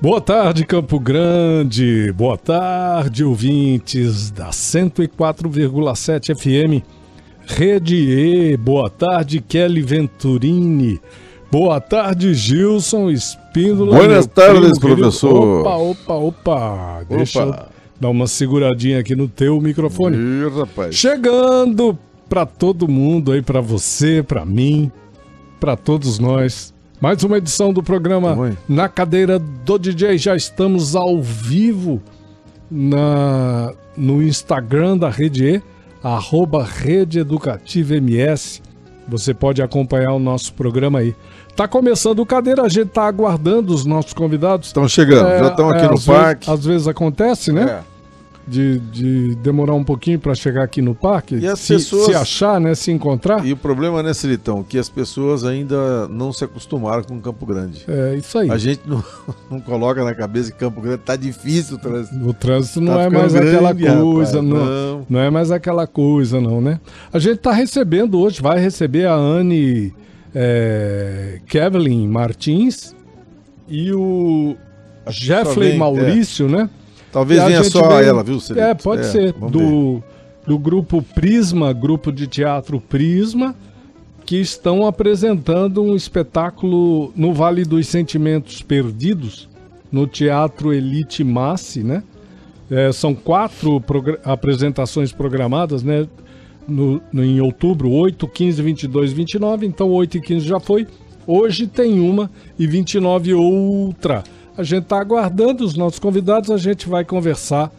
Boa tarde, Campo Grande. Boa tarde, ouvintes da 104,7 FM. Rede E. Boa tarde, Kelly Venturini. Boa tarde, Gilson Espíndola. Meu tardes, primo professor. Opa, opa, opa. Deixa eu Opa. dar uma seguradinha aqui no teu microfone. Ih, rapaz. Chegando pra todo mundo aí, pra você, pra mim, pra todos nós. Mais uma edição do programa Oi. Na Cadeira do DJ. Já estamos ao vivo na, no Instagram da Rede E, arroba Rede Educativa MS. Você pode acompanhar o nosso programa aí. Tá começando o Cadeira, a gente tá aguardando os nossos convidados. Estão chegando, É, já estão aqui é, no às parque. Vezes, às vezes acontece, né? É. de, de demorar um pouquinho para chegar aqui no parque, E as se, pessoas- se achar, né, se encontrar. E o problema, né, Celitão, que as pessoas ainda não se acostumaram com Campo Grande. É isso aí. A gente não, não coloca na cabeça que Campo Grande tá difícil o trânsito. O trânsito não Tá é mais aquela grande, coisa, rapaz, não, não. não é mais aquela coisa, não, né? A gente tá recebendo hoje, vai receber a Anne é, Kevlin Martins e o Jeffrey vem, Maurício, né? Talvez venha só veio- ela, viu, Celito? É, pode ser. vamos ver. Do, do grupo Prisma, grupo de teatro Prisma, que estão apresentando um espetáculo no Vale dos Sentimentos Perdidos, no Teatro Elite Massi, né? É, são quatro progra- apresentações programadas, né? No, no- em outubro, 8, 15, 22, 29. Então, 8 e 15 já foi. Hoje tem uma e 29 outra. A gente está aguardando os nossos convidados, a gente vai conversar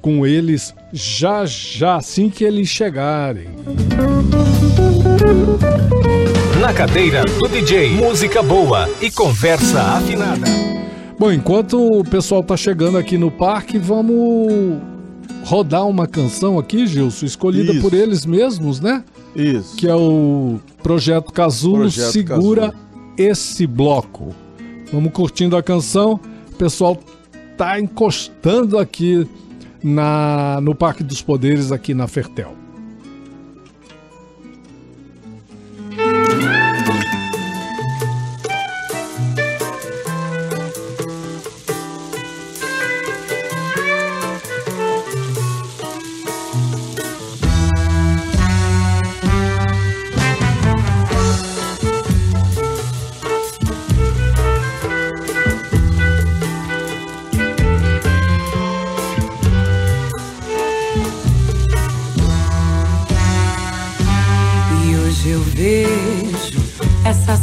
com eles já já, assim que eles chegarem. Na cadeira do DJ, música boa e conversa afinada. Bom, enquanto o pessoal tá chegando aqui no parque, vamos rodar uma canção aqui, Gilson, escolhida Isso. por eles mesmos, né? Isso. Que é o Projeto Casulo Projeto Segura Casulo. esse bloco. Vamos curtindo a canção. O pessoal tá encostando aqui na no Parque dos Poderes aqui na Fertel.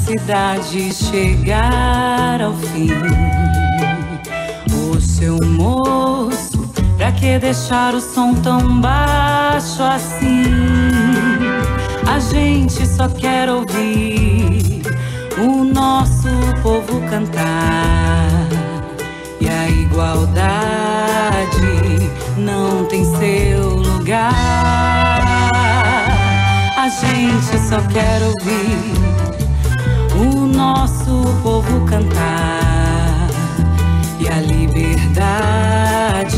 Cidade chegar ao fim. O seu moço, pra que deixar o som tão baixo assim? A gente só quer ouvir o nosso povo cantar. E a igualdade não tem seu lugar. A gente só quer ouvir nosso povo cantar. E a liberdade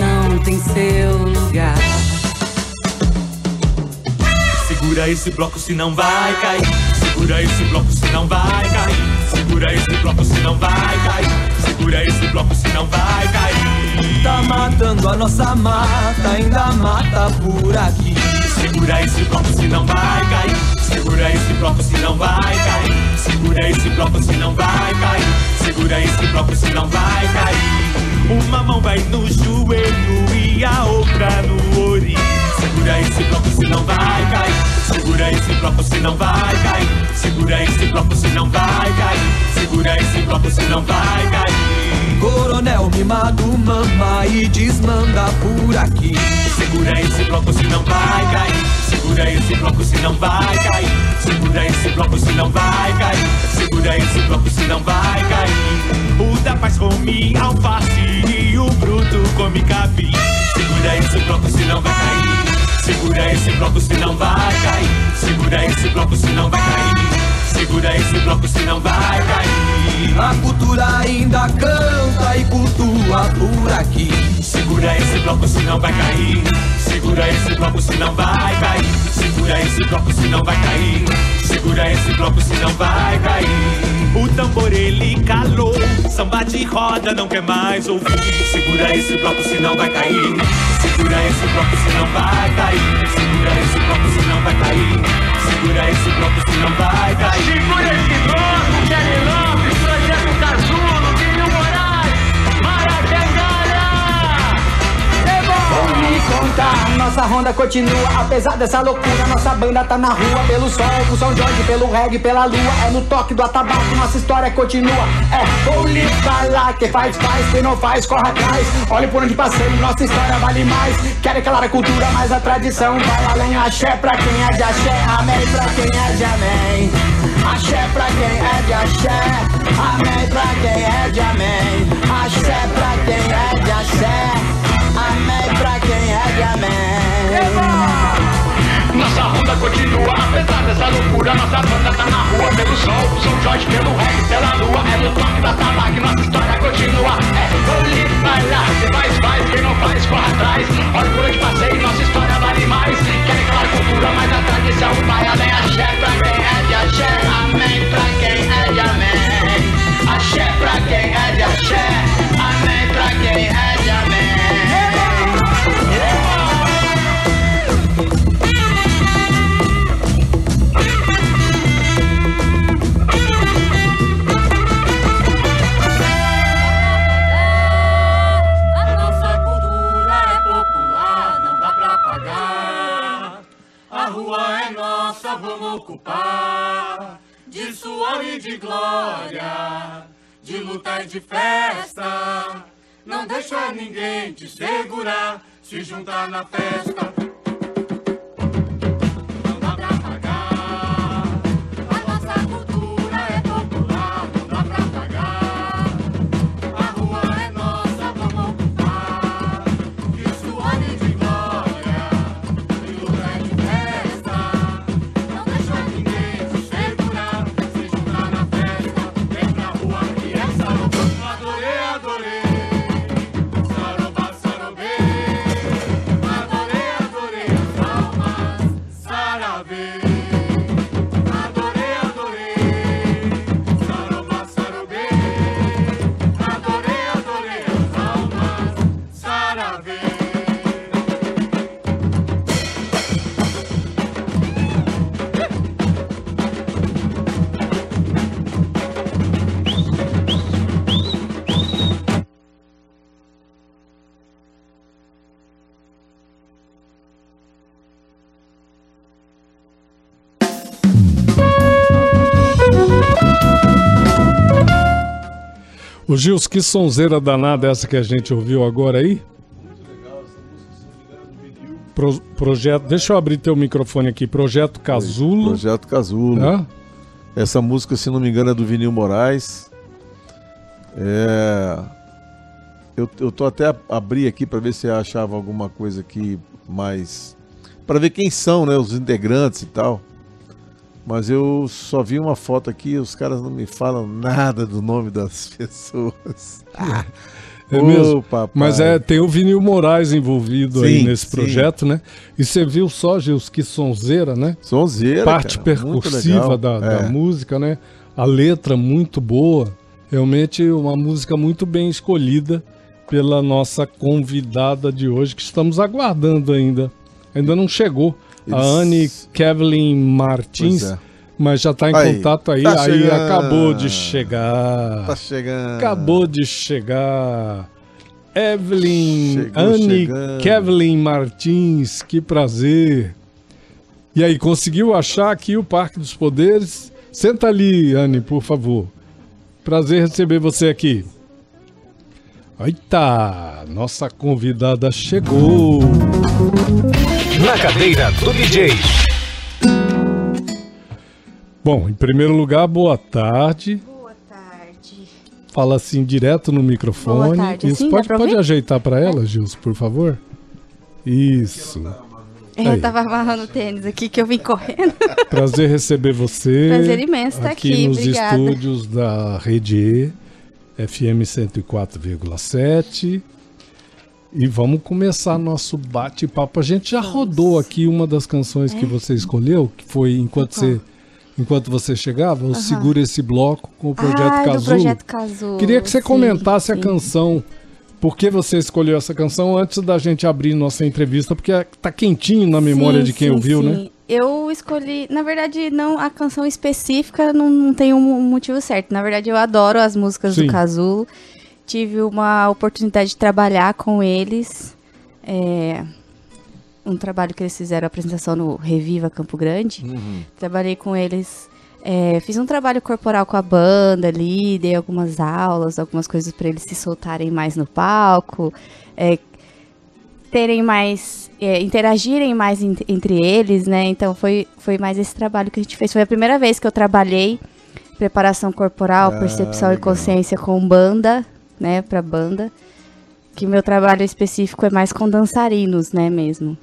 não tem seu lugar. Segura esse bloco se não vai cair. Segura esse bloco se não vai cair. Segura esse bloco se não vai cair. Segura esse bloco se não vai cair. Tá matando a nossa mata, ainda mata por aqui. Segura esse bloco se não vai cair. Segura esse bloco se não vai cair. Segura esse bloco se não vai cair. Segura esse bloco se não vai cair. Uma mão vai no joelho e a outra no ouriço. Segura esse bloco se não vai cair. Segura esse bloco se não vai cair. Segura esse bloco se não vai cair. Segura esse bloco se não vai cair. Coronel mimado mama e desmanda por aqui. Segura esse bloco se não vai cair. Segura esse bloco se não vai cair. Segura esse bloco, senão vai cair. Segura esse bloco, senão vai cair. O da paz come alface e o bruto come capim. Segura esse bloco, senão vai cair. Segura esse bloco, senão vai cair. Segura esse bloco, senão vai cair. Segura esse bloco, senão vai cair. A cultura ainda canta e cultua por aqui. Segura esse bloco, senão vai cair. Segura esse bloco, senão vai cair. Segura esse bloco, senão vai cair. Segura esse bloco, senão vai cair. O tambor ele calou, samba de roda não quer mais ouvir. Segura esse bloco, senão vai cair. Segura esse bloco, senão vai cair. Segura esse bloco, senão vai cair. Segura esse bloco, senão vai cair. Segura esse bloco, Kelly Lopes, Projeto nossa ronda continua Apesar dessa loucura, nossa banda tá na rua Pelo sol, pro São Jorge, pelo reggae, pela lua. É no toque do atabaque, nossa história continua. É, vou lhe falar, quem faz, faz Quem não faz, corre atrás. Olhe por onde passei, nossa história vale mais. Quero aquela a cultura, mas a tradição Vai além, axé pra quem é de axé Amém pra quem é de amém. Axé pra quem é de axé Amém pra quem é de amém. Axé pra quem é de axé Nossa ronda continua, apesar dessa loucura Nossa banda tá na rua, pelo sol, São Jorge, pelo reggae, pela lua É no toque da tabaque, nossa história continua É, vou lhe falar, quem faz, faz, quem não faz, corre atrás Olha por onde passei, nossa história vale mais Querem aquela cultura, mas a tradição vai além Axé pra quem é de axé, amém pra quem é de amém Axé pra quem é de axé, de glória, de luta e de festa. Não deixa ninguém te segurar, se juntar na festa. O Gils, que sonzeira danada essa que a gente ouviu agora aí? Pro- projeto, deixa eu abrir teu microfone aqui. Projeto Casulo. Projeto Casulo. Hã? Essa música, se não me engano, é do Vinil Moraes. É... Eu, eu tô até a- abri aqui para ver se achava alguma coisa aqui mais. para ver quem são, né? Os integrantes e tal. Mas eu só vi uma foto aqui, os caras não me falam nada do nome das pessoas. Ah, É mesmo? Mas é, tem o Vinil Moraes envolvido aí Sim, nesse sim. projeto, né? E você viu só, Gils, que sonzeira, né? Sonzeira, Parte cara, legal. da, da É. música, né? A letra muito boa. Realmente uma música muito bem escolhida pela nossa convidada de hoje, que estamos aguardando ainda. Ainda não chegou. A Eles- Anne Kevlin Martins, é. mas já está em Aí, contato aí. tá aí chegando. acabou de chegar. Tá chegando. Acabou de chegar. Evelyn, Chegou Anne chegando. Kevlin Martins, que prazer. E aí, conseguiu achar aqui o Parque dos Poderes? Senta ali, Anne, por favor. Prazer receber você aqui. Eita, nossa convidada chegou. Na cadeira do DJ. Bom, em primeiro lugar, boa tarde. Boa tarde. Fala assim direto no microfone. Boa tarde. Isso Assim, pode, pode ajeitar para ela, Gilson, por favor? Isso. É, Aí. Eu tava amarrando o tênis aqui que eu vim correndo. Prazer receber você. Prazer imenso estar aqui, nos obrigada. estúdios da Rede E, FM 104,7. E vamos começar nosso bate-papo. A gente já rodou aqui uma das canções que você escolheu, que foi enquanto É? Qual? você enquanto você chegava, o Segura esse bloco com o projeto ah, Casulo. Projeto Casulo. Queria que você sim, comentasse a sim. canção. Por que você escolheu essa canção antes da gente abrir nossa entrevista? Porque tá quentinho na memória Sim, de quem ouviu, né? Eu escolhi, na verdade, não a canção específica não, não tem um motivo certo. Na verdade, eu adoro as músicas do Casulo. Tive uma oportunidade de trabalhar com eles. É, um trabalho que eles fizeram, a apresentação no Reviva Campo Grande. Trabalhei com eles. é, fiz um trabalho corporal com a banda ali, dei algumas aulas, algumas coisas para eles se soltarem mais no palco, é, terem mais, é, interagirem mais en- entre eles, né? Então foi, foi mais esse trabalho que a gente fez. Foi a primeira vez que eu trabalhei preparação corporal, Ah, percepção e legal. consciência com banda, né? Pra banda. Que meu trabalho específico é mais com dançarinos, né, mesmo.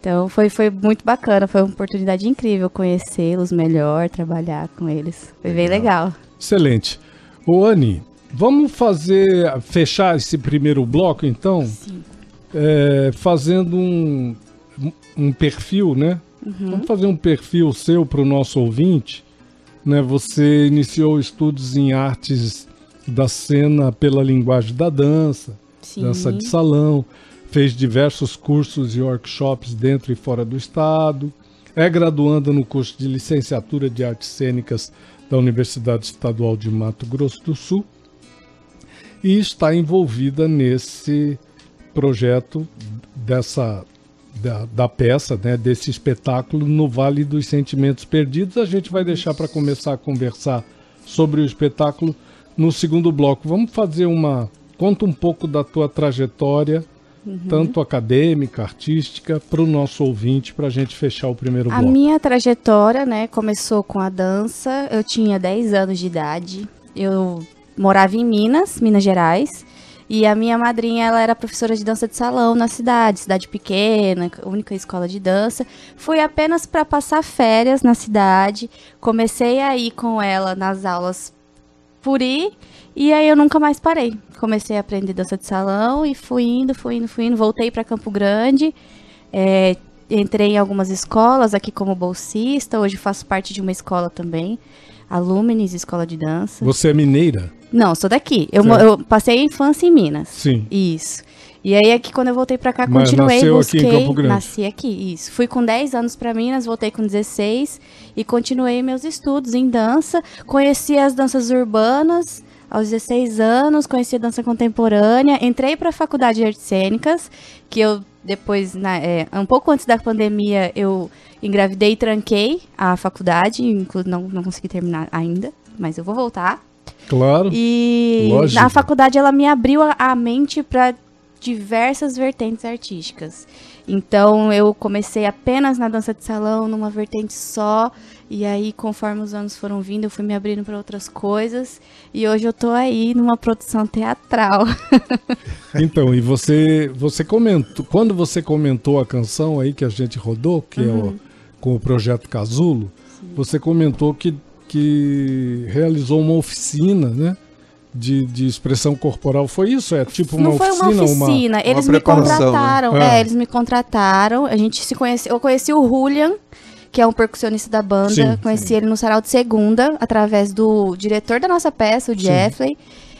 Então foi, foi muito bacana, foi uma oportunidade incrível conhecê-los melhor, trabalhar com eles. Foi bem legal. Excelente. Ô, Ani, vamos fazer, fechar esse primeiro bloco, então, Sim. é, fazendo um, um perfil, né? Uhum. Vamos fazer um perfil seu para o nosso ouvinte. Né? Você iniciou estudos em artes da cena pela linguagem da dança, Sim. dança de salão, fez diversos cursos e workshops dentro e fora do estado, é graduanda no curso de licenciatura de artes cênicas da Universidade Estadual de Mato Grosso do Sul e está envolvida nesse projeto dessa da, da peça, né, desse espetáculo no Vale dos Sentimentos Perdidos. A gente vai deixar para começar a conversar sobre o espetáculo no segundo bloco. Vamos fazer uma conta um pouco da tua trajetória, tanto acadêmica, artística, para o nosso ouvinte, para a gente fechar o primeiro A bloco. minha trajetória, né, começou com a dança. Eu tinha 10 anos de idade. Eu morava em Minas, Minas Gerais. E a minha madrinha, ela era professora de dança de salão na cidade, cidade pequena, única escola de dança. Fui apenas para passar férias na cidade. Comecei a ir com ela nas aulas por ir. E aí eu nunca mais parei. Comecei a aprender dança de salão e fui indo, fui indo, fui indo. Voltei para Campo Grande. É, entrei em algumas escolas aqui como bolsista. Hoje faço parte de uma escola também. A Luminis Escola de Dança. Você é mineira? Não, sou daqui. Eu, eu passei a infância em Minas. Sim. Isso. E aí aqui quando eu voltei pra cá, Mas continuei, nasceu aqui em busquei, Campo Grande. nasci aqui, isso. Fui com 10 anos pra Minas, voltei com 16 e continuei meus estudos em dança. Conheci as danças urbanas aos 16 anos, conheci a dança contemporânea, entrei pra faculdade de artes cênicas, que eu depois, na- é, um pouco antes da pandemia, eu engravidei e tranquei a faculdade, não, não consegui terminar ainda, mas eu vou voltar. Claro. E Lógico. na faculdade ela me abriu a, a mente para diversas vertentes artísticas. Então eu comecei apenas na dança de salão, numa vertente só, e aí conforme os anos foram vindo, eu fui me abrindo para outras coisas, e hoje eu tô aí numa produção teatral. Então, e você, você comentou, quando você comentou a canção aí que a gente rodou, que é Uhum. o, com o projeto Casulo, você comentou que, que realizou uma oficina, né? De, de expressão corporal. Foi isso? É tipo uma Não foi oficina? uma oficina, eles me preparação, né? contrataram. Ah. É, eles me contrataram. A gente se conheceu. Eu conheci o Julian, que é um percussionista da banda. Sim, conheci ele no Sarau de Segunda, através do diretor da nossa peça, o Jeffrey.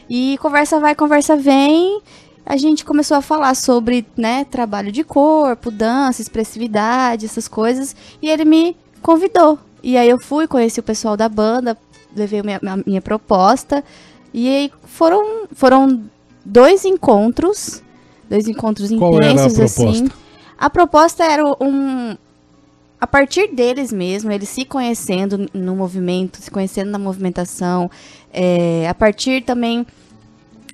E conversa vai, conversa vem. A gente começou a falar sobre, né, trabalho de corpo, dança, expressividade, essas coisas. E ele me convidou. E aí eu fui, conheci o pessoal da banda, levei minha, minha, minha proposta. E aí foram, foram dois encontros, dois encontros Qual a intensos, proposta? assim. A proposta era um... A partir deles mesmo, eles se conhecendo no movimento, se conhecendo na movimentação, é, a partir também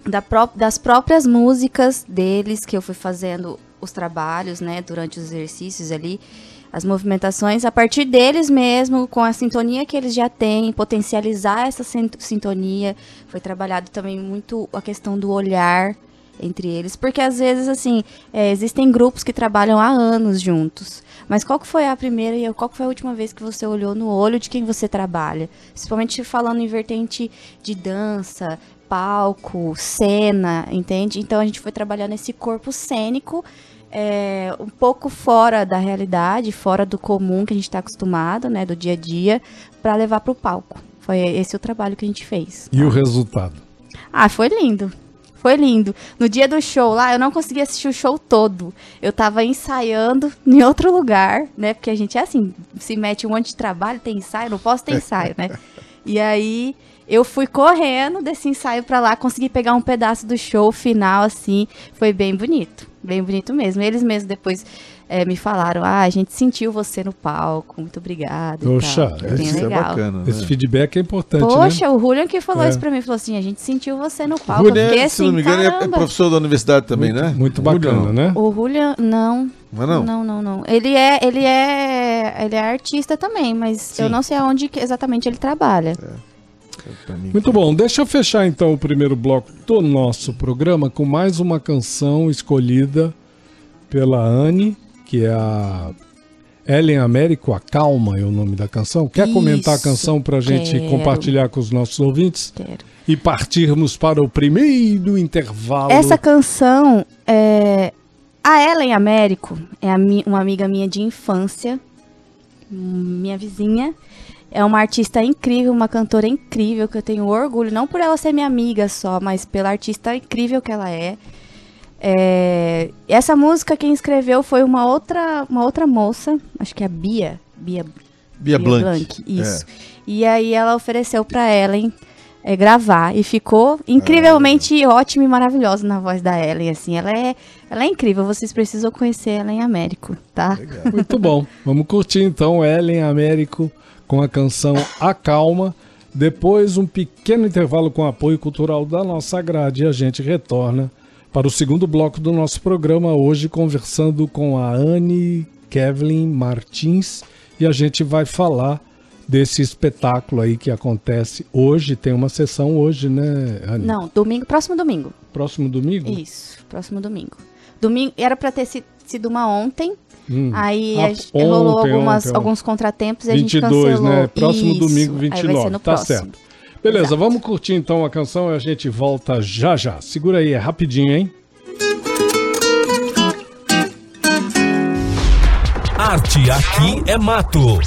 da pró- das próprias músicas deles, que eu fui fazendo os trabalhos, né, durante os exercícios ali, as movimentações a partir deles mesmo, com a sintonia que eles já têm, potencializar essa sin- sintonia. Foi trabalhado também muito a questão do olhar entre eles, porque às vezes assim é, existem grupos que trabalham há anos juntos. Mas qual que foi a primeira e qual que foi a última vez que você olhou no olho de quem você trabalha? Principalmente falando em vertente de dança, palco, cena, entende? Então a gente foi trabalhando esse corpo cênico é, um pouco fora da realidade, fora do comum que a gente está acostumado, né, do dia a dia, para levar para o palco. Foi esse o trabalho que a gente fez. E o resultado? Ah, foi lindo. Foi lindo. No dia do show lá, eu não consegui assistir o show todo. Eu tava ensaiando em outro lugar, né? Porque a gente é assim, se mete um monte de trabalho, tem ensaio, não posso ter ensaio, né? E aí eu fui correndo desse ensaio pra lá, consegui pegar um pedaço do show final, assim. Foi bem bonito. Bem bonito mesmo. Eles mesmos depois eh, me falaram: ah, a gente sentiu você no palco, muito obrigada. e Poxa, bem Isso é bacana. Esse né? feedback é importante, Poxa, né? o Julian que falou É. isso pra mim, falou assim, a gente sentiu você no palco. Julian, eu fiquei se não assim, me engano, é- é professor da universidade também, muito, né? Muito Julian, bacana, né? O Julian, não. Não é não? Não, não, não. Ele é, ele é, ele é artista também, mas eu Sim. não sei aonde que exatamente ele trabalha. Mim Muito bom. Deixa eu fechar então o primeiro bloco do nosso programa com mais uma canção escolhida pela Anne, que é a Ellen Américo, a Calma é o nome da canção. Quer comentar a Isso, canção pra gente quero. compartilhar com os nossos ouvintes? Quero. E partirmos para o primeiro intervalo. Essa canção é a Ellen Américo é a uma amiga minha de infância, minha vizinha. É uma artista incrível, uma cantora incrível que eu tenho orgulho, não por ela ser minha amiga só, mas pela artista incrível que ela é. É, essa música quem escreveu foi uma outra, uma outra moça, acho que é a Bia, Bia Bia Blanc. É. isso. E aí ela ofereceu pra Ellen é, gravar e ficou incrivelmente Ah, ótima e maravilhosa na voz da Ellen, assim. Ela é, ela é incrível, vocês precisam conhecer ela em Américo, tá? Muito bom. Vamos curtir então Ellen Américo com a canção A Calma. Depois um pequeno intervalo com apoio cultural da nossa grade e a gente retorna para o segundo bloco do nosso programa hoje conversando com a Anne Kevlin Martins e a gente vai falar desse espetáculo aí que acontece hoje. Tem uma sessão hoje, né, Anne? Não, domingo, próximo domingo. Próximo domingo? Isso, próximo domingo. Domingo era pra ter si- sido uma ontem, Hum. aí Ah, a gente- rolou ontem, algumas, ontem, ontem. alguns contratempos e a gente 22, cancelou. né? Próximo Isso, domingo, Aí vai ser 29. no Tá próximo. certo. Beleza, Exato. vamos curtir então a canção e a gente volta já já. Segura aí, é rapidinho, hein? Arte aqui é mato.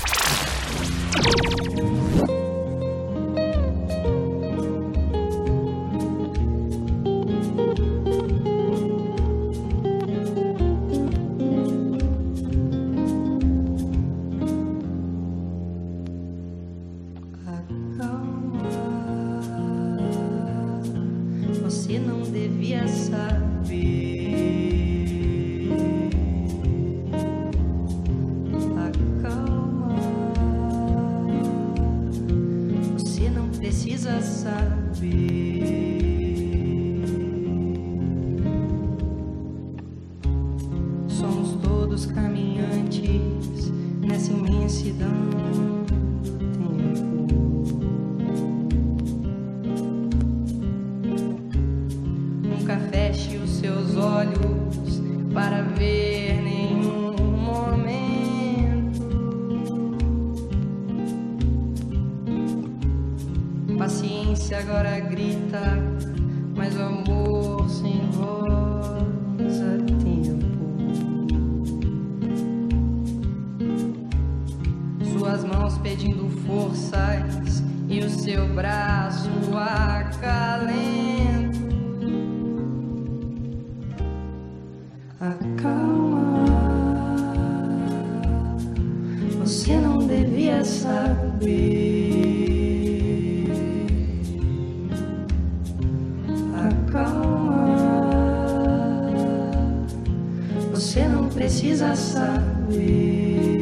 Precisa saber.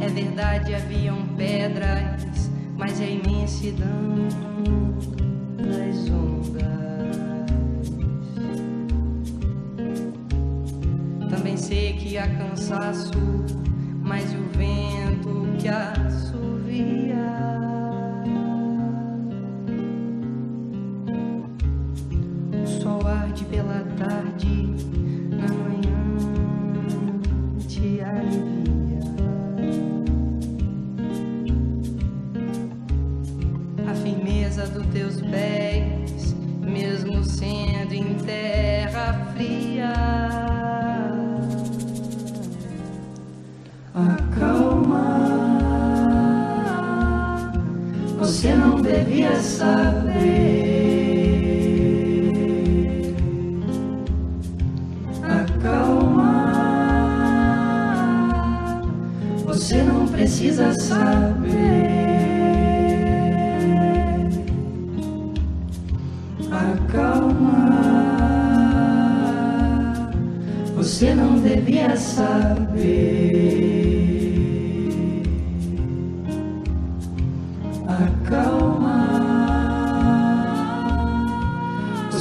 É verdade, haviam pedras, mas a imensidão das ondas. pensei que ia cansaço,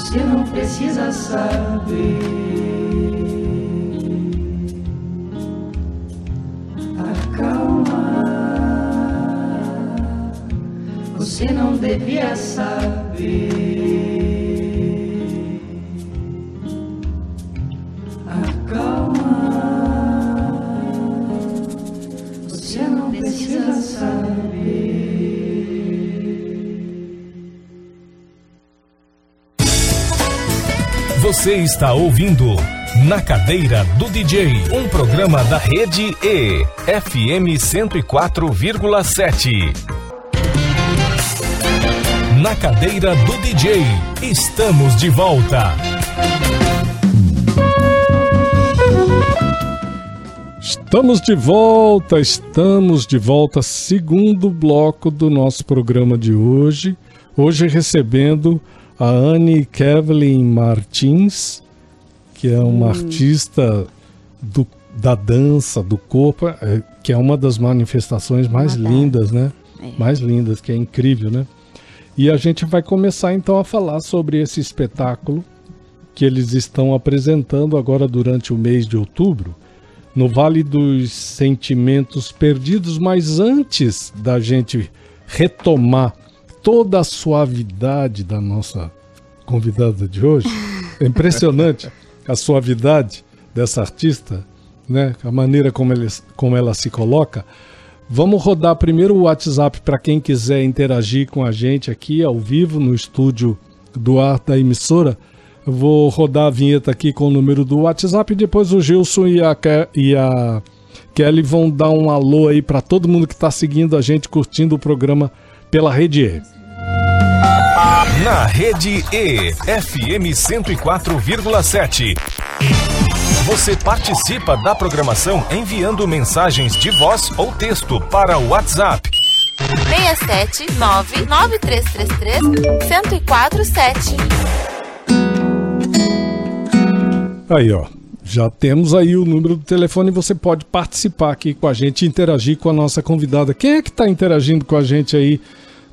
você não precisa saber. Acalma, você não devia saber. Você está ouvindo Na Cadeira do DJ, um programa da Rede E, FM 104,7. Na Cadeira do DJ, estamos de volta. Estamos de volta, estamos de volta, segundo bloco do nosso programa de hoje. Hoje recebendo a Anne Kevlin Martins, que é uma artista do- da dança, do corpo, é, que é uma das manifestações mais lindas, né? É. Mais lindas, que é incrível, né? E a gente vai começar então a falar sobre esse espetáculo que eles estão apresentando agora durante o mês de outubro no Vale dos Sentimentos Perdidos, mas antes da gente retomar toda a suavidade da nossa convidada de hoje, é impressionante a suavidade dessa artista, né? A maneira como, ele, como ela se coloca. Vamos rodar primeiro o WhatsApp para quem quiser interagir com a gente aqui ao vivo no estúdio do ar da emissora. Eu vou rodar a vinheta aqui com o número do WhatsApp e depois o Gilson e a, e a Kelly vão dar um alô aí para todo mundo que está seguindo a gente, curtindo o programa pela Rede E. Na Rede E, FM 104,7. Você participa da programação enviando mensagens de voz ou texto para o WhatsApp 67 9333 1047. Aí, ó. Já temos aí o número do telefone. Você pode participar aqui com a gente, interagir com a nossa convidada. Quem é que está interagindo com a gente aí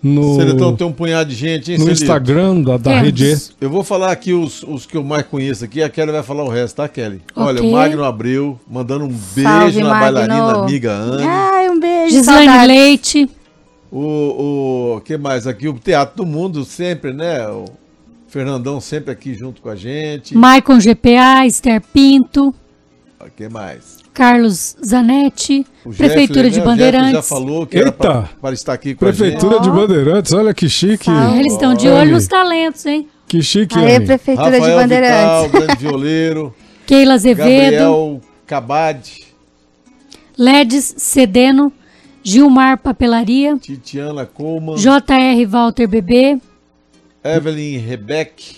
no, Seletão tem um punhado de gente, hein, no Celito? Instagram da, da Temos. Rede? Eu vou falar aqui os, os que eu mais conheço aqui, a Kelly vai falar o resto, tá, Kelly? Olha, Ok. o Magno Abreu, mandando um beijo Salve, na Magno. bailarina amiga Anne. Ai, um beijo. Gislaine. Leite. O, o que mais aqui? O Teatro do Mundo sempre, né? O Fernandão sempre aqui junto com a gente. Maicon GPA, Esther Pinto, O que mais? Carlos Zanetti, O Prefeitura Jeffrey, de né? Bandeirantes. já falou que era Eita! para, para estar aqui com a Prefeitura de Bandeirantes, olha que chique. Salve. Eles estão de olho nos talentos, hein? Que chique, Aê, Anne. Prefeitura gente. de Rafael Bandeirantes. Vital, grande violeiro. Keila Azevedo, Gabriel Cabade, Ledes Cedeno, Gilmar Papelaria, Titiana Coleman, JR Walter Bebê, Evelyn Rebeck,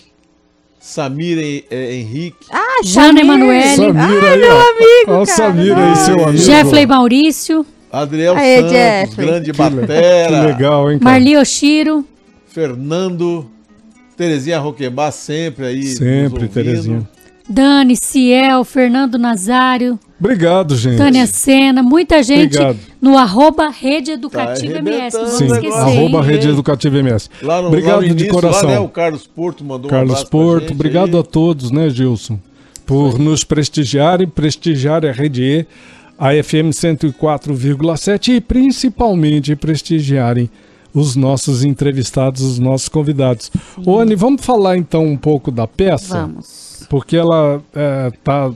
Samira eh, Henrique, Ah, Jana. Emanuele. Samira aí, meu ó. amigo, Olha o. Samira aí, seu amigo. Jeffley Maurício, Adriel Aê, Santos, Jeffrey. grande Que batera, Que legal, hein, cara? Marli Oshiro, Fernando, Terezinha Roquembar sempre aí. Sempre. Terezinha. Dani, Ciel, Fernando Nazário, Obrigado, gente. Tânia Sena, muita gente Obrigado. no arroba Rede Educativa Tá MS. Não Sim, esquecer, hein? arroba Rede Educativa MS. Lá no, Obrigado lá no de início, coração. Lá, né, o Carlos Porto mandou um Carlos Porto, gente obrigado aí. a todos, né, Gilson? por nos prestigiarem, prestigiar a Rede E, a FM 104,7 e principalmente prestigiarem os nossos entrevistados, os nossos convidados. Ô, Anne, vamos falar então um pouco da peça? Vamos. Porque ela está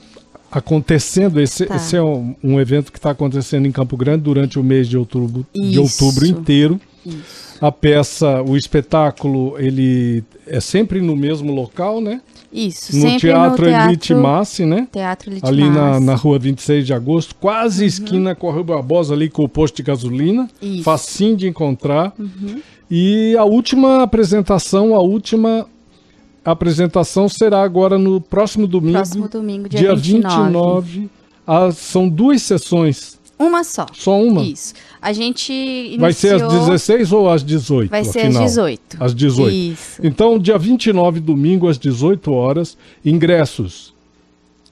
acontecendo, esse, Tá. esse é um, um evento que está acontecendo em Campo Grande durante o mês de outubro, de outubro inteiro. Isso. A peça, o espetáculo, ele é sempre no mesmo local, né? Isso, No sempre Teatro, no teatro Elite Massi, né? Teatro Elite ali na, na rua 26 de agosto, quase esquina com a Rua Barbosa, ali com o posto de gasolina. Isso. Facinho de encontrar. Uhum. E a última apresentação, a última apresentação será agora no próximo domingo. Próximo domingo, dia, dia 29. 29. Ah, são duas sessões. Uma só. Só uma? Isso. A gente iniciou... Vai ser às 16 ou às 18? Vai ser às afinal? 18. Às 18. Isso. Então, dia 29, domingo, às 18 horas, ingressos.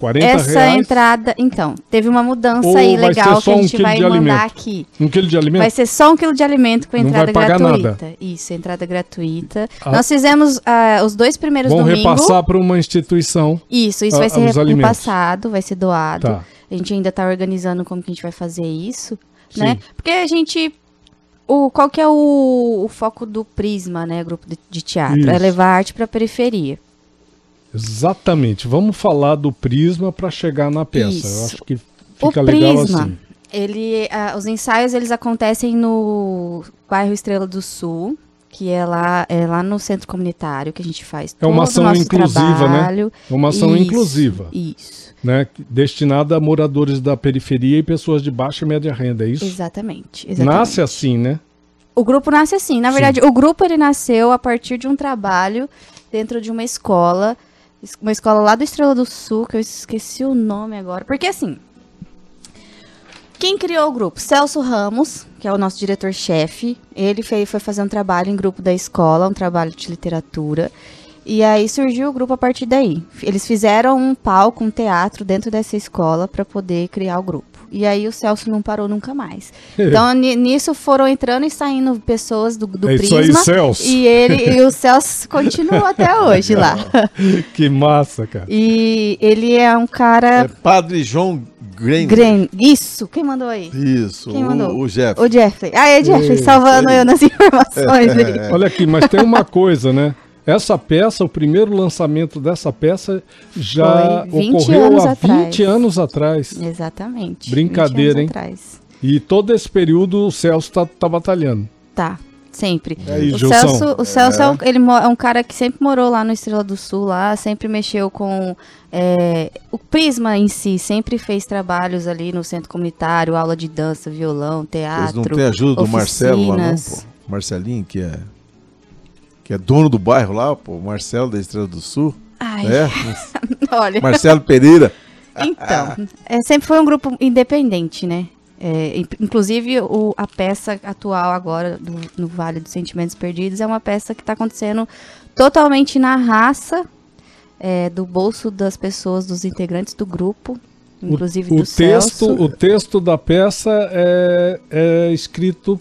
40 Essa reais. entrada... Então, teve uma mudança Ou aí legal que a um gente quilo vai mandar alimento? aqui. Um quilo de alimento? Vai ser só um quilo de alimento com Não vai entrada pagar gratuita. nada. Isso, entrada gratuita. Ah. Nós fizemos ah, os dois primeiros Vão domingos. repassar para uma instituição. Isso, isso ah, vai ser repassado, vai ser doado. Tá. A gente ainda tá organizando como que a gente vai fazer isso, Sim. né? Porque a gente... O, qual que é o, o foco do Prisma, né, grupo de, de teatro? É Isso. levar arte pra periferia. Exatamente. Vamos falar do Prisma para chegar na peça. Eu Isso. acho que O fica legal Prisma, assim. ele, ah, os ensaios eles acontecem no bairro Estrela do Sul, que é lá, é lá no centro comunitário que a gente faz É uma o ação inclusiva, trabalho. né? É uma ação Isso, inclusiva. Isso, Né? Destinada a moradores da periferia e pessoas de baixa e média renda, é isso? exatamente, exatamente. Nasce assim, né? O grupo nasce assim. Na Sim. verdade, o grupo ele nasceu a partir de um trabalho dentro de uma escola, es- uma escola lá do Estrela do Sul, que eu esqueci o nome agora. Porque assim, quem criou o grupo? Celso Ramos, que é o nosso diretor-chefe. Ele fez, foi fazer um trabalho em grupo da escola, um trabalho de literatura. E aí surgiu o grupo a partir daí. Eles fizeram um palco, um teatro dentro dessa escola para poder criar o grupo. E aí o Celso não parou nunca mais. Então ni- nisso foram entrando e saindo pessoas do, do É isso Prisma. aí, Celso. E ele e o Celso continua até hoje lá. que massa, cara. E ele é um É cara Padre João. Gren. Isso, quem mandou aí? Isso, Quem o, mandou? o Jeff. O Jeffrey. Ah, é Jeffrey, Ei, salvando eu nas informações. É. Olha aqui, mas tem uma coisa, né? Essa peça, o primeiro lançamento dessa peça já Foi 20 ocorreu há atrás. 20 anos atrás. Exatamente. Brincadeira, 20 anos hein? atrás. E todo esse período o Celso tá, tá batalhando. Tá, sempre. Aí, o Gilson? Celso, o Celso é. um, ele é um cara que sempre morou lá no Estrela do Sul, lá, sempre mexeu com é, o Prisma em si, sempre fez trabalhos ali no centro comunitário, aula de dança, violão, Vocês teatro. não têm ajuda do Marcelo lá, não, oficinas. pô? Marcelinho, que é. Que é dono do bairro lá, pô. Marcelo da Estrela do Sul. Ai. É? Olha. Marcelo Pereira. Então, é, sempre foi um grupo independente, né? É, in- inclusive, o- a peça atual agora, do, no Vale dos Sentimentos Perdidos, é uma peça que está acontecendo totalmente na raça é, do bolso das pessoas, dos integrantes do grupo, inclusive o, do o texto, Celso. o texto da peça é, é escrito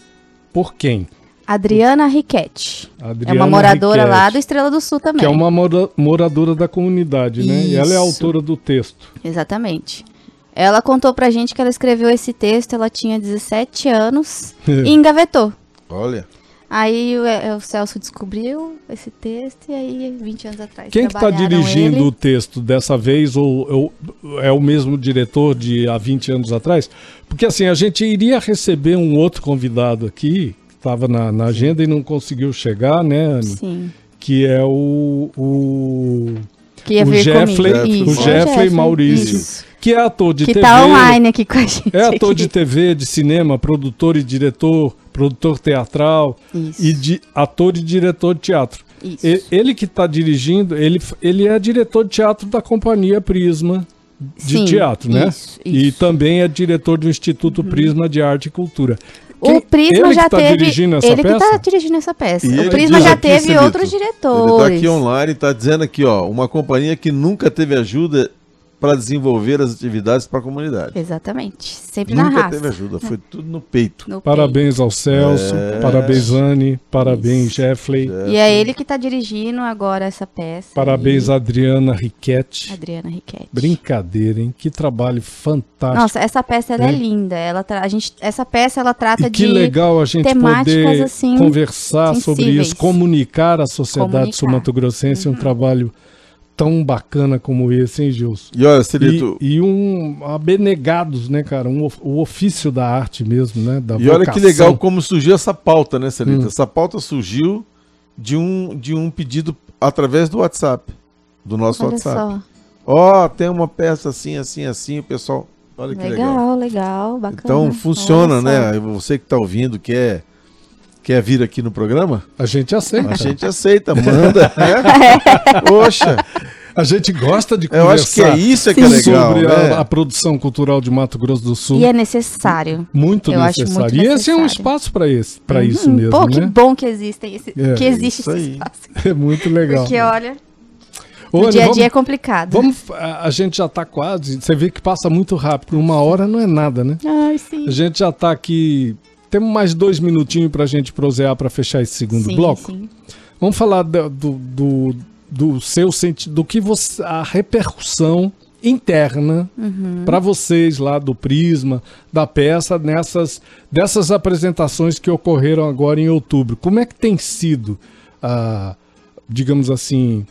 por quem? Adriana Riquetti. é Adriana uma moradora lá do Estrela do Sul também. Que é uma mora- moradora da comunidade, né? E ela é Isso. autora do texto. Exatamente. Ela contou pra gente que ela escreveu esse texto, ela tinha 17 anos e engavetou. Olha. Aí o, é, o Celso descobriu esse texto e aí 20 anos atrás Quem que está dirigindo ele. o texto dessa vez ou, ou é o mesmo diretor de há 20 anos atrás? Porque assim, a gente iria receber um outro convidado aqui, estava na, na agenda e não conseguiu chegar, né, Anne? Sim. Que é o, o, Que ia o vir Jeffrey, comigo. o Isso, Jeffrey, Maurício, isso. que é ator de Que TV. tá online aqui com a gente. É ator de aqui. TV, de cinema, produtor e diretor, produtor teatral Isso. e de ator e diretor de teatro. Isso. E- Ele que está dirigindo, ele, ele é diretor de teatro da Companhia Prisma de Sim, Teatro, né? isso, E também é diretor do Instituto Prisma de Arte e Cultura. O Prisma ele já que tá teve. dirigindo essa ele peça? que tá dirigindo essa peça. E o ele Prisma já teve outros Ele diretores. tá aqui online, tá dizendo aqui, ó, uma companhia que nunca teve ajuda para desenvolver as atividades para a comunidade. Exatamente. Sempre na Nunca raça. teve ajuda, foi tudo no peito. No Parabéns ao Celso, É. parabéns Anne, parabéns Jeffley, E é ele que tá dirigindo agora essa peça. parabéns E- Adriana Riquetti. Adriana Riquetti. Brincadeira, hein? Que trabalho fantástico. Nossa, essa peça ela é né? linda. Ela tra- a gente, essa peça ela trata E que de legal a gente temáticas poder assim conversar sobre sensíveis. isso, comunicar à sociedade Comunicar. Uhum. sul-mato-grossense um trabalho tão bacana como esse, hein, Gilson? E olha, Celito, E, e um abnegados, né, cara? Um, o ofício da arte mesmo, né? Da E olha que vocação. legal como surgiu essa pauta, né, Celita? Hum. Essa pauta surgiu de um, de um pedido através do WhatsApp, do nosso Olha WhatsApp. só. Ó, tem uma peça assim, assim, assim, o pessoal. Olha que legal. Legal, legal, bacana. Então funciona, né? Você que tá ouvindo, quer, quer vir aqui no programa? A gente aceita. A gente aceita, manda. né? Poxa, A gente gosta de Eu acho que é conversar isso que é legal, sobre né? a, a produção cultural de Mato Grosso do Sul. E é necessário. Muito Eu acho necessário. muito e esse é um necessário. espaço para esse, para Uhum. isso mesmo, Pô, que né? bom que existem esse, É, que existe isso esse aí. espaço. É muito legal. Porque olha, Anny, dia a vamos- dia é complicado. Vamos, a, a gente já tá quase. Você vê que passa muito rápido. Uma hora não é nada, né? Ai, sim. A gente já tá aqui. Temos mais dois minutinhos pra gente prosear pra fechar esse segundo sim, bloco. sim. Vamos falar do, do, do, seu sentido, do que você. a repercussão interna Uhum. pra vocês lá do Prisma, da peça, nessas dessas apresentações que ocorreram agora em outubro. Como é que tem sido, ah, digamos assim,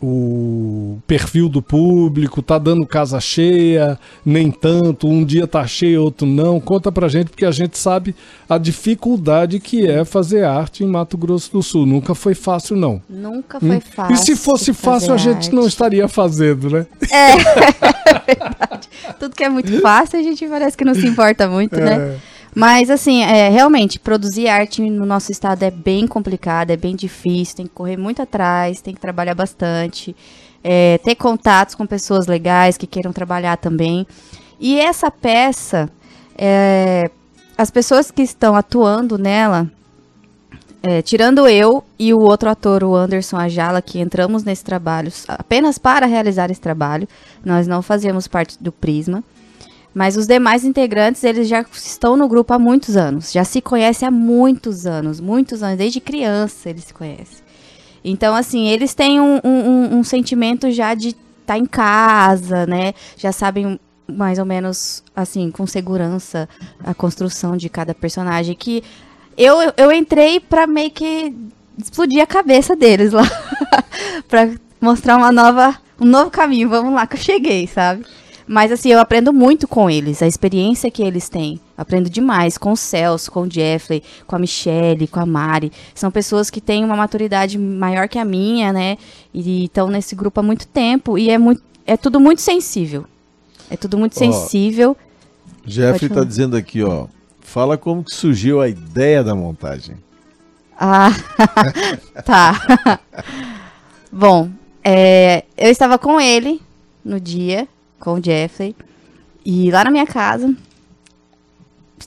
o perfil do público? Tá dando casa cheia, nem tanto, um dia tá cheio, outro não. Conta pra gente, porque a gente sabe a dificuldade que é fazer arte em Mato Grosso do Sul. Nunca foi fácil, não. Nunca foi Hum? fácil. E se fosse fácil, a gente não arte. estaria fazendo, né? Tudo que é muito fácil, a gente parece que não se importa muito, É. né? Mas, assim, é, realmente, produzir arte no nosso estado é bem complicado, é bem difícil, tem que correr muito atrás, tem que trabalhar bastante, é, ter contatos com pessoas legais que queiram trabalhar também. E essa peça, é, as pessoas que estão atuando nela, é, tirando eu e o outro ator, o Anderson Ajala, que entramos nesse trabalho apenas para realizar esse trabalho, nós não fazíamos parte do Prisma. Mas os demais integrantes, eles já estão no grupo há muitos anos. Já se conhecem há muitos anos. Muitos anos. Desde criança eles se conhecem. Então, assim, eles têm um, um- um- sentimento já de estar em casa, né? Já sabem mais ou menos, assim, com segurança, a construção de cada personagem. Que eu, eu entrei pra meio que explodir a cabeça deles lá. pra mostrar uma nova, um novo caminho. Vamos lá que eu cheguei, sabe? Mas assim, eu aprendo muito com eles, a experiência que eles têm. Aprendo demais com o Celso, com o Jeffrey, com a Michelle, com a Mari. São pessoas que têm uma maturidade maior que a minha, né? E estão nesse grupo há muito tempo. E é, muito, é tudo muito sensível. É tudo muito Ó, sensível. Jeffrey tá dizendo aqui, ó. Fala como que surgiu a ideia da montagem. Ah, tá. Bom, é, eu estava com ele no dia, com o Jeffrey, e lá na minha casa,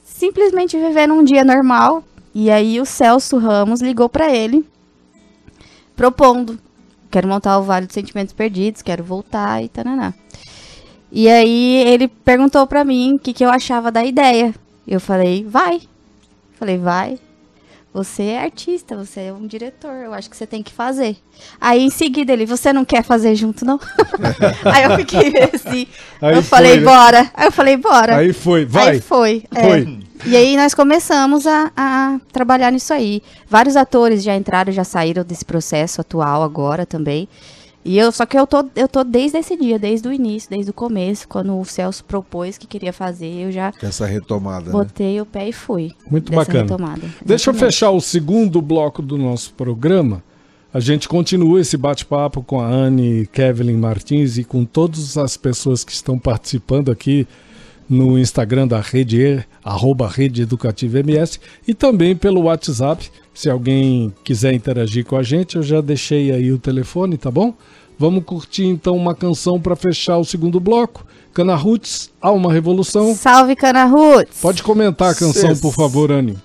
simplesmente vivendo um dia normal. E aí o Celso Ramos ligou pra ele, propondo: quero montar o Vale dos Sentimentos Perdidos, quero voltar e tananá. E aí ele perguntou pra mim o que, que eu achava da ideia. Eu falei: vai. Falei: vai. Você é artista, você é um diretor, eu acho que você tem que fazer. Aí em seguida ele, você não quer fazer junto, não? Aí eu fiquei assim. Aí eu foi, falei, né? bora. Aí eu falei, bora. Aí foi, vai. Aí foi. é. Foi. E aí nós começamos a, a trabalhar nisso aí. Vários atores já entraram, já saíram desse processo atual agora também. E eu, só que eu tô, eu tô desde esse dia, desde o início, desde o começo, quando o Celso propôs que queria fazer, eu já essa retomada, né? botei o pé e fui. Muito dessa bacana. retomada. Deixa eu fechar o segundo bloco do nosso programa. A gente continua esse bate-papo com a Anne Kevin Martins e com todas as pessoas que estão participando aqui no Instagram da Rede E, arroba Rede Educativa MS, e também pelo WhatsApp. Se alguém quiser interagir com a gente, eu já deixei aí o telefone, tá bom? Vamos curtir então uma canção para fechar o segundo bloco. Cana Roots, Alma Revolução. Salve, Cana Roots! Pode comentar a canção, Cês- por favor, Anne.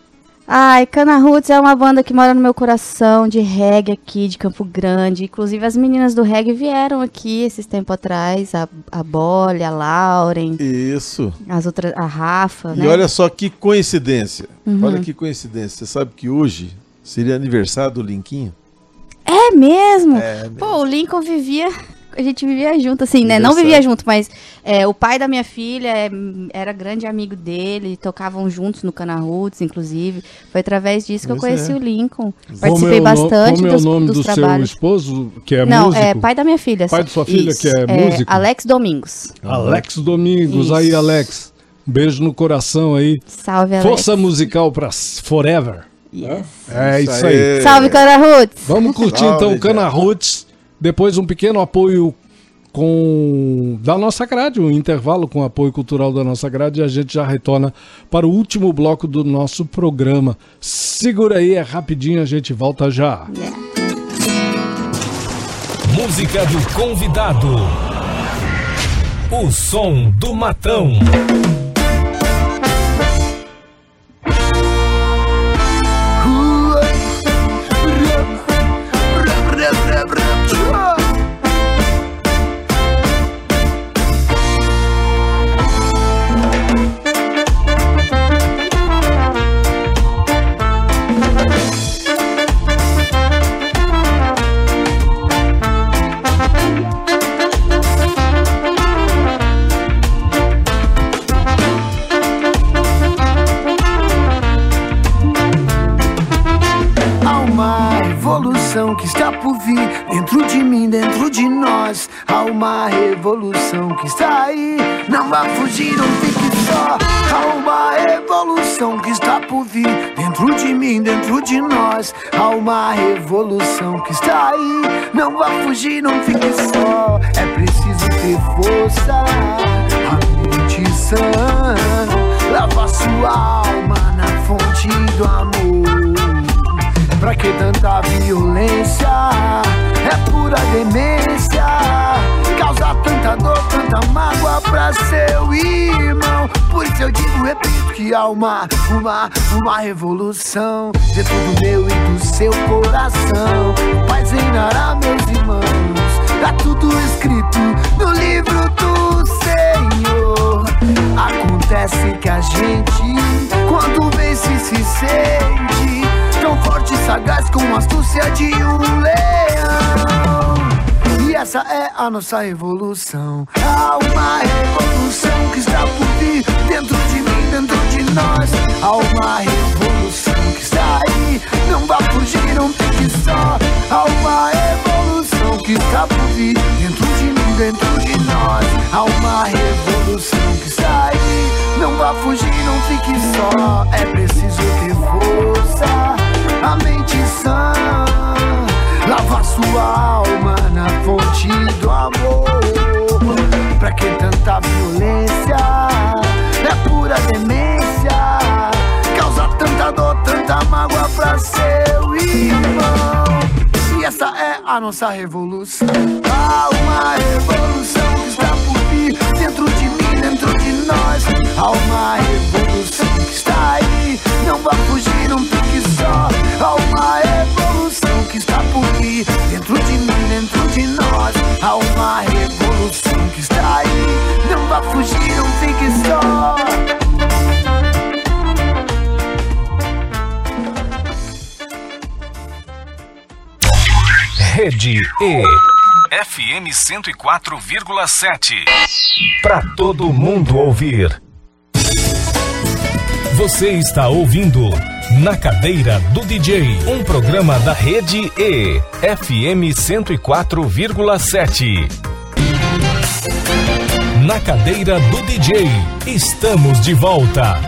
Ai, Cana Roots é uma banda que mora no meu coração, de reggae aqui, de Campo Grande. Inclusive, as meninas do reggae vieram aqui esses tempos atrás. A, a Bolly, a Lauren, Isso. as outras, a Rafa, E né? olha só que coincidência. Uhum. Olha que coincidência. Você sabe que hoje seria aniversário do Linquinho? É mesmo? É mesmo. Pô, o Lincoln vivia. A gente vivia junto, assim, né? Não vivia junto, mas é, o pai da minha filha é, era grande amigo dele, tocavam juntos no Cana Roots, inclusive. Foi através disso que eu Pois conheci é. o Lincoln. Como Participei é o no- bastante Como é o nome dos do seu trabalhos. esposo, que é Não, músico? é pai da minha filha. Pai de sua filha, Isso, que é músico? Alex Domingos. Alex Domingos. Isso. Aí, Alex. Um beijo no coração aí. Salve, Alex. Força musical pra s- Forever. Yes. É isso, Isso aí. Salve, Cana Roots! Vamos curtir Salve, então o Cana. Roots. Depois um pequeno apoio com da nossa grade, um intervalo com apoio cultural da nossa grade e a gente já retorna para o último bloco do nosso programa. Segura aí, é rapidinho, a gente volta já. Música do convidado. O som do matão. Revolução que está aí. Não vá fugir, não fique uma, uma, uma revolução dentro do meu e do seu coração. Paz reinará, meus irmãos. Tá tudo escrito no livro do Senhor. Acontece que a gente, quando vence, se sente tão forte e sagaz como a astúcia de um leão. E essa é a nossa revolução. Há uma revolução que está por vir dentro de mim, dentro de nós. Há uma revolução que está aí. Não vá fugir, não fique só. Há uma revolução que está por vir dentro de mim, dentro de nós. Há uma revolução que está aí. Não vá fugir, não fique só. É preciso ter força, a mente sã. Lavar sua alma na fonte do amor. Pra que tanta violência? É pura demência. Causa tanta dor, tanta mágoa pra seu irmão. E essa é a nossa revolução. Há uma revolução que está por vir dentro de mim, dentro de nós. Há uma revolução que está aí. Não vá fugir, não fique só. Há uma revolução que está por vir dentro de mim, dentro de nós. Há uma revolução aí. Não vá fugir, não fique só. Rede E. FM 104,7. Para todo mundo ouvir. Você está ouvindo Na Cadeira do DJ, um programa da Rede E. FM 104,7. Na Cadeira do DJ, estamos de volta.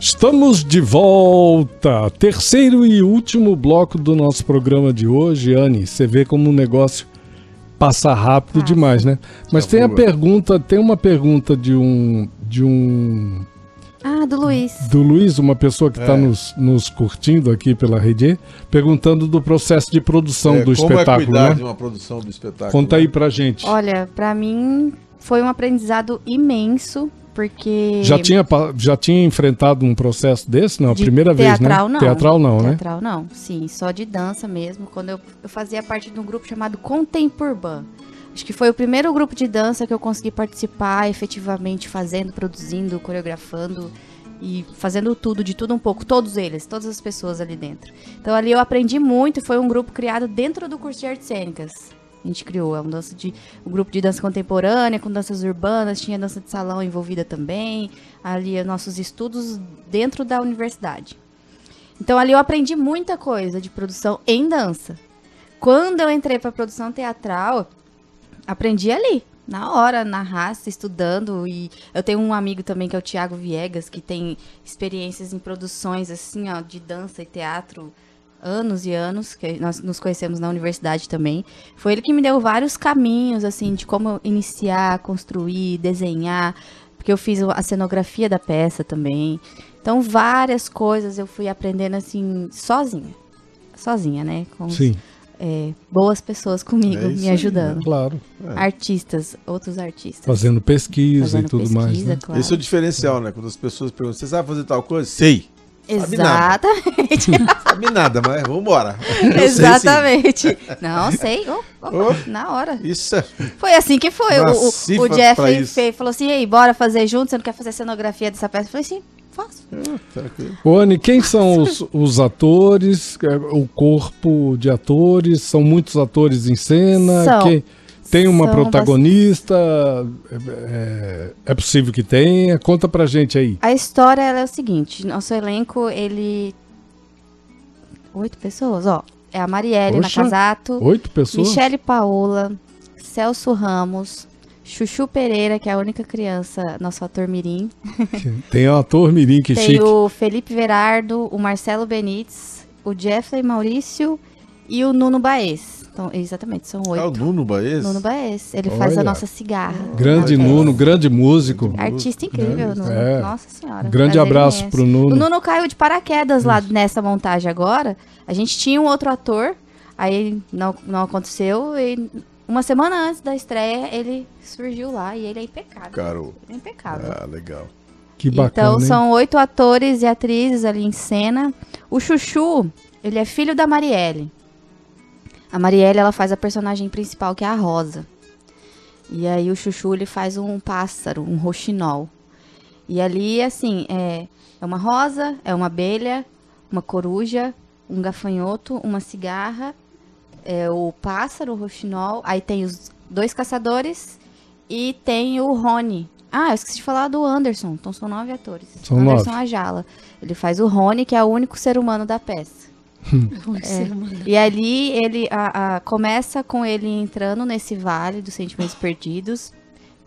Estamos de volta. Terceiro e último bloco do nosso programa de hoje, Anne. Você vê como o negócio passa rápido demais, né? Mas tem a pergunta, tem uma pergunta de um de um Ah, do Luiz. do Luiz, uma pessoa que está É. nos, nos curtindo aqui pela rede, perguntando do processo de produção É, do como espetáculo, é cuidar né? de uma produção do espetáculo? Conta né? aí pra gente. Olha, pra mim foi um aprendizado imenso, porque. Já tinha, já tinha enfrentado um processo desse? Não, a De primeira vez, teatral, né? Não. Teatral não, né? Teatral não, sim, só de dança mesmo. Quando eu, eu fazia parte de um grupo chamado Contempurban. Acho que foi o primeiro grupo de dança que eu consegui participar efetivamente, fazendo, produzindo, coreografando e fazendo tudo, de tudo um pouco, todos eles, todas as pessoas ali dentro. Então ali eu aprendi muito, foi um grupo criado dentro do curso de artes cênicas. A gente criou, é um, dança de, um grupo de dança contemporânea, com danças urbanas, tinha dança de salão envolvida também. Ali é nossos estudos dentro da universidade. Então ali eu aprendi muita coisa de produção em dança. Quando eu entrei para produção teatral, aprendi ali, na hora, na raça, estudando. E eu tenho um amigo também que é o Tiago Viegas, que tem experiências em produções assim, ó, de dança e teatro anos e anos, que nós nos conhecemos na universidade também. Foi ele que me deu vários caminhos, assim, de como iniciar, construir, desenhar, porque eu fiz a cenografia da peça também. Então, várias coisas eu fui aprendendo, assim, sozinha. Sozinha, né? Com os- Sim. É, boas pessoas comigo, É me aí, ajudando. né? Claro. É. Artistas, outros artistas. Fazendo pesquisa Fazendo e tudo mais. pesquisa, Né? claro. Esse é o diferencial, né? Quando as pessoas perguntam, você sabe fazer tal coisa? Sei. Sabe nada. Exatamente. Sabe nada, mas sei, sim. Exatamente. Não, sei. Oh, oh, Oh. Na hora. Isso é. Foi assim que foi. O, o, Jeff falou assim: e aí, bora fazer junto? Você não quer fazer cenografia dessa peça? Eu falei assim: faço. Ô, Anne, quem são os, os atores? É, O corpo de atores? São muitos atores em cena? São. Quem- tem uma São protagonista? É, é- é possível que tenha? Conta pra gente aí. A história ela é o seguinte: nosso elenco, ele. Oito pessoas, ó. É a Marielle Poxa, Nakazato, oito pessoas? Michele Paola, Celso Ramos, Chuchu Pereira, que é a única criança, nosso ator Mirim. Tem um ator mirim que Tem chique. o Felipe Verardo, o Marcelo Benites, o Jeffrey Maurício e o Nuno Baez. Então, exatamente, são oito. Ah, o Nuno Baez? Nuno Baez. Ele faz a Olha. nossa cigarra. Grande. Nuno, grande músico. Artista incrível, Nuno. É. Nossa senhora. Grande prazer abraço imenso. pro Nuno. O Nuno caiu de paraquedas lá nessa montagem agora. A gente tinha um outro ator, aí não, não aconteceu. E uma semana antes da estreia, ele surgiu lá e ele é impecável. Caro. Ele é impecável. Ah, legal. Que bacana. Então hein? são oito atores e atrizes ali em cena. O Chuchu, ele é filho da Marielle. A Marielle, ela faz a personagem principal, que é a Rosa. E aí o Chuchu, ele faz um pássaro, um roxinol. E ali, assim, é, é uma rosa, é uma abelha, uma coruja, um gafanhoto, uma cigarra, é o pássaro, o roxinol. Aí tem os dois caçadores e tem o Rony. Ah, eu esqueci de falar do Anderson. Então são nove atores. São Anderson nove. Ajala. Ele faz o Rony, que é o único ser humano da peça. único ser humano. E ali ele a- a- começa com ele entrando nesse vale dos sentimentos perdidos,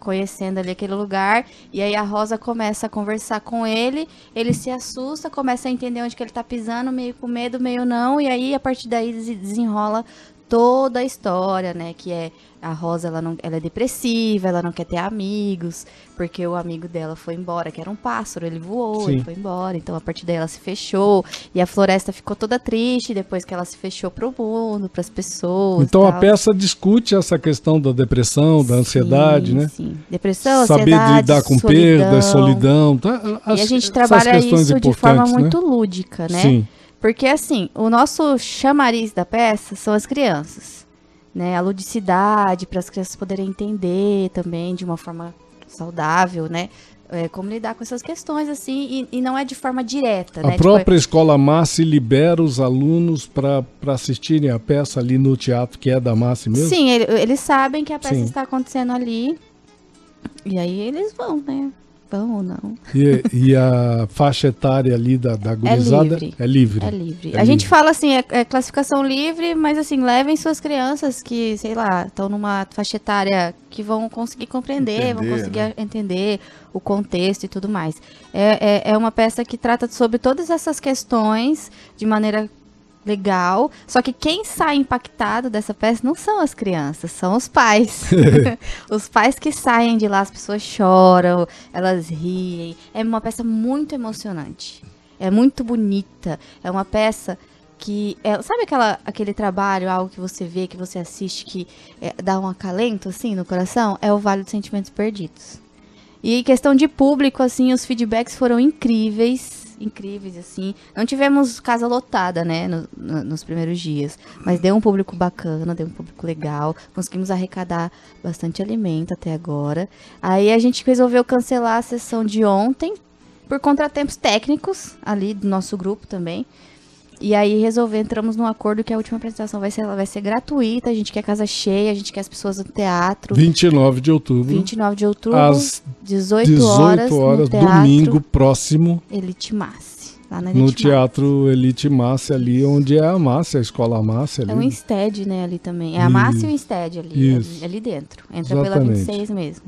conhecendo ali aquele lugar, e aí a Rosa começa a conversar com ele, ele se assusta, começa a entender onde que ele tá pisando, meio com medo, meio não, e aí a partir daí des- desenrola toda a história, né, que é a Rosa, ela, não, ela é depressiva, ela não quer ter amigos, porque o amigo dela foi embora, que era um pássaro, ele voou, Sim. ele foi embora, então a partir daí ela se fechou, e a floresta ficou toda triste depois que ela se fechou pro mundo, pras pessoas. Então a peça discute essa questão da depressão, da ansiedade, Sim, né? sim. Depressão, Saber ansiedade, lidar com solidão. perda, solidão. Tá? E As- a gente trabalha isso de forma né? muito lúdica, né? Sim. Porque assim, o nosso chamariz da peça são as crianças, né? A ludicidade para as crianças poderem entender também de uma forma saudável, né? É, como lidar com essas questões assim e, e não é de forma direta, A né? Tipo, própria Escola Massi libera os alunos para assistirem a peça ali no teatro que é da Massi mesmo? Sim, ele- eles sabem que a peça Sim. está acontecendo ali. E aí eles vão, né? Vão ou não. E, e a faixa etária ali da, da É gurizada livre. é livre. É livre. É a gente livre. fala assim, é, é classificação livre, mas assim, levem suas crianças que, sei lá, estão numa faixa etária que vão conseguir compreender, vão Entender, conseguir né? entender o contexto e tudo mais. É, é, é uma peça que trata sobre todas essas questões de maneira legal, só que quem sai impactado dessa peça não são as crianças, são os pais. os pais que saem de lá, as pessoas choram, elas riem. É uma peça muito emocionante. É muito bonita. É uma peça que é, sabe aquela, aquele trabalho, algo que você vê, que você assiste, que é, dá um acalento assim no coração? É o Vale dos Sentimentos Perdidos. E em questão de público, assim, os feedbacks foram incríveis, incríveis, assim. Não tivemos casa lotada, né, no- no- nos primeiros dias, mas deu um público bacana, deu um público legal. Conseguimos arrecadar bastante alimento até agora. Aí a gente resolveu cancelar a sessão de ontem por contratempos técnicos ali do nosso grupo também. E aí resolveu, entramos num acordo que a última apresentação vai ser, ela vai ser gratuita, a gente quer casa cheia, a gente quer as pessoas no teatro. 29 de outubro. 29 de outubro, às 18, 18 horas, horas, no domingo próximo, Elite Massi, lá na no Elite Teatro Elite Márcia, ali onde é a Márcia, a Escola Márcia. Massi. Ali. É um Instead, né, ali também. É a Massi e o. Instead ali, Isso. ali, ali dentro. Entra pela Exatamente. 26 mesmo.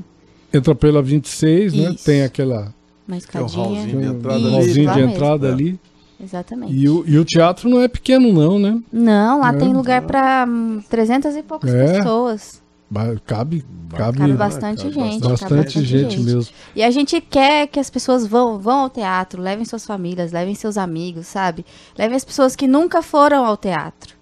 Entra pela 26, né? Isso. Tem aquela Uma um escadinha. hallzinho de tem um entrada ali. hallzinho de entrada ali. Exatamente. E o, e o teatro não é pequeno não, né? Não, lá É. tem lugar pra hum, 300 e poucas É. pessoas. Cabe, cabe, Cabe bastante cabe gente. bastante, cabe bastante gente, mesmo. E a gente quer que as pessoas vão, vão ao teatro, levem suas famílias, levem seus amigos, sabe? Levem as pessoas que nunca foram ao teatro.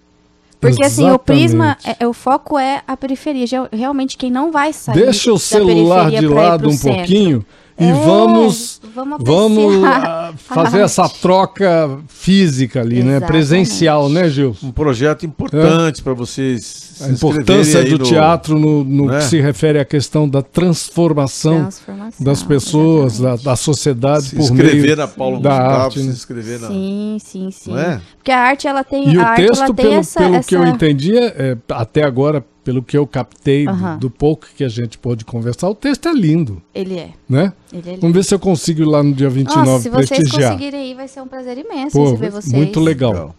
Porque assim, o Prisma, Exatamente. é- é- o foco é a periferia. Realmente, quem não vai sair Deixa o da celular periferia de lado um centro. pouquinho e É, vamos vamos vamos apreciar ah, a fazer essa troca física ali, né? Exatamente. Presencial, né, Gilson? Um projeto importante para vocês se A importância do no- teatro no, no né? que se refere à questão da transformação, Transformação, das pessoas, da, da sociedade Se por inscrever meio na Paulo da Gustavo, arte. se né? inscrever na. Sim, sim, sim. É? Porque a arte, ela tem, E a o arte, ela texto, tem pelo, essa... pelo essa... que eu entendi, é, é, até agora, pelo que eu captei do- do pouco que a gente pôde conversar, o texto é lindo, Ele é. né? Ele é lindo. Vamos ver se eu consigo ir lá no dia 29 Nossa, se vocês prestigiar. conseguirem ir, vai ser um prazer imenso Pô, receber vocês. muito legal.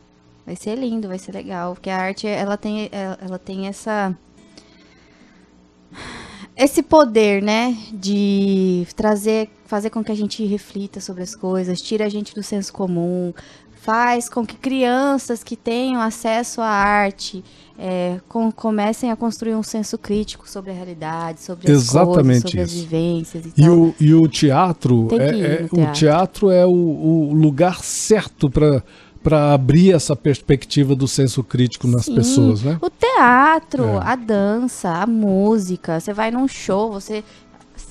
Vai ser lindo, vai ser legal. Porque a arte, ela tem, ela ela tem essa... Esse poder, né? De trazer, fazer com que a gente reflita sobre as coisas, tira a gente do senso comum, faz com que crianças que tenham acesso à arte é, com- comecem a construir um senso crítico sobre a realidade, sobre as Exatamente coisas, sobre as isso. vivências e, E tal. o, e o teatro, é, é- no o teatro. teatro é o, o lugar certo para para abrir essa perspectiva do senso crítico nas Sim, pessoas, né? O teatro, É. a dança, a música. Você vai num show, você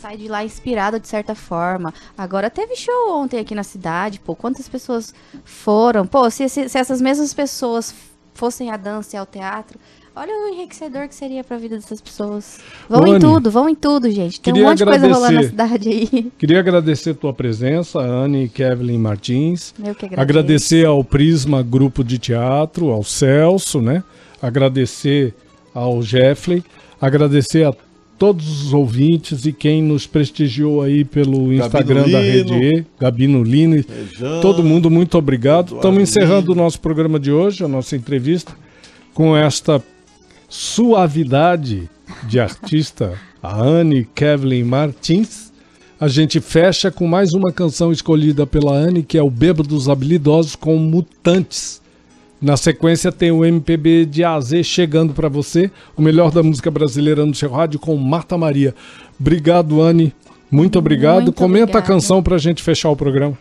sai de lá inspirado de certa forma. Agora teve show ontem aqui na cidade, pô, quantas pessoas foram? Pô, se, se- se essas mesmas pessoas fossem à dança e ao teatro, olha o enriquecedor que seria pra vida dessas pessoas. Vão em tudo, vão em tudo, gente. Tem um monte de coisa rolando na cidade aí. Queria agradecer a tua presença, Anne Kevlin Martins. Eu que agradeço. Agradecer ao Prisma Grupo de Teatro, ao Celso, né? Agradecer ao Jeffrey, agradecer a todos os ouvintes e quem nos prestigiou aí pelo Instagram da Lino. Rede E, Gabino Lino. Todo mundo muito obrigado. Estamos encerrando o nosso programa de hoje, a nossa entrevista, com esta suavidade de artista, a Anne Kevlin Martins. A gente fecha com mais uma canção escolhida pela Anne, que é o Bêbados Habilidosos com Mutantes. Na sequência tem o MPB de A a Z chegando para você, o melhor da música brasileira no seu rádio com Marta Maria. Obrigado, Anne. Muito obrigado. Muito Comenta obrigada. a canção para a gente fechar o programa.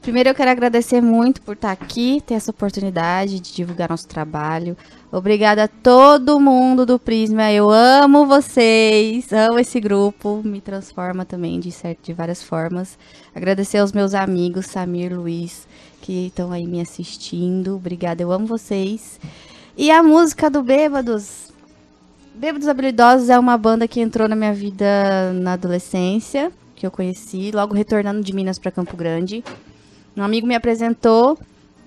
Primeiro eu quero agradecer muito por estar aqui, ter essa oportunidade de divulgar nosso trabalho. Obrigada a todo mundo do Prisma. Eu amo vocês, amo esse grupo, me transforma também de certo de várias formas. Agradecer aos meus amigos Samir, Luiz, que estão aí me assistindo. Obrigada, eu amo vocês. E a música do Bêbados. Bêbados Habilidosos é uma banda que entrou na minha vida na adolescência, que eu conheci, logo retornando de Minas para Campo Grande. Um amigo me apresentou,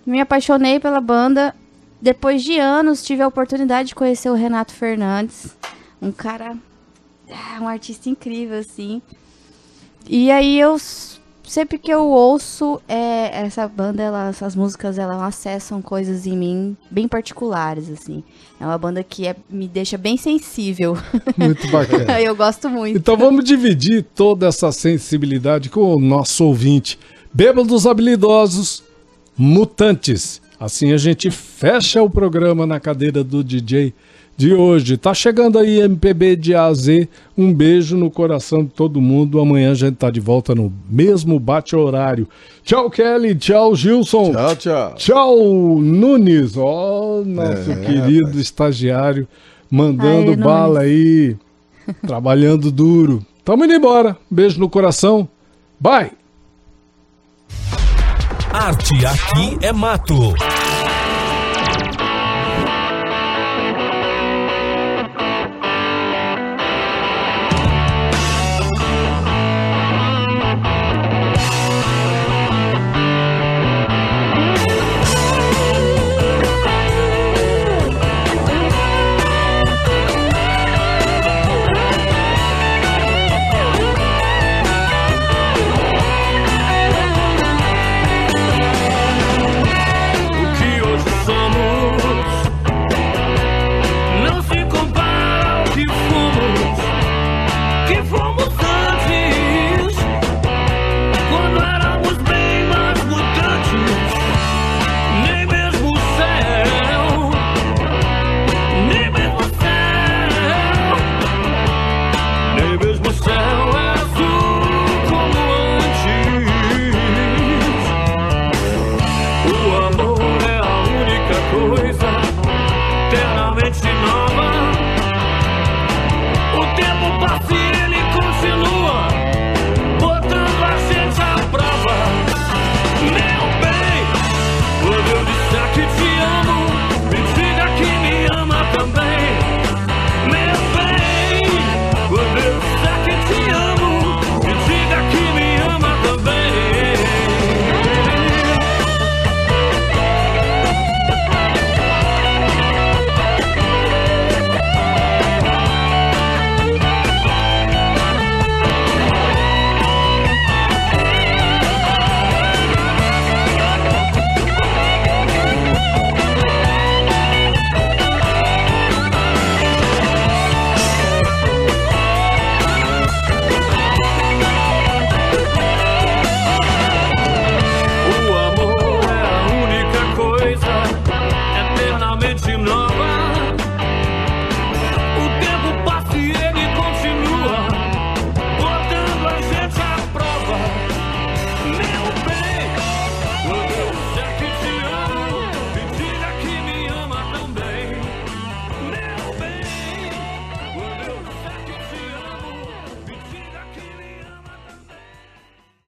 me apaixonei pela banda. Depois de anos, tive a oportunidade de conhecer o Renato Fernandes, um cara, ah, um artista incrível, assim. E aí eu, sempre que eu ouço é, essa banda, ela, essas músicas, elas acessam coisas em mim bem particulares, assim. É uma banda que é- me deixa bem sensível. Muito bacana. eu gosto muito. Então vamos dividir toda essa sensibilidade com o nosso ouvinte. Bêbados habilidosos, mutantes. Assim a gente fecha o programa na cadeira do DJ, de hoje. Tá chegando aí MPB de A a Z. Um beijo no coração de todo mundo. Amanhã a gente tá de volta no mesmo bate-horário. Tchau, Kelly. Tchau, Gilson. Tchau, tchau. Tchau, Nunes. Ó, nosso É, querido rapaz. estagiário, mandando Aí, bala aí, trabalhando duro. Tamo indo embora. Beijo no coração. Bye. Arte aqui é mato.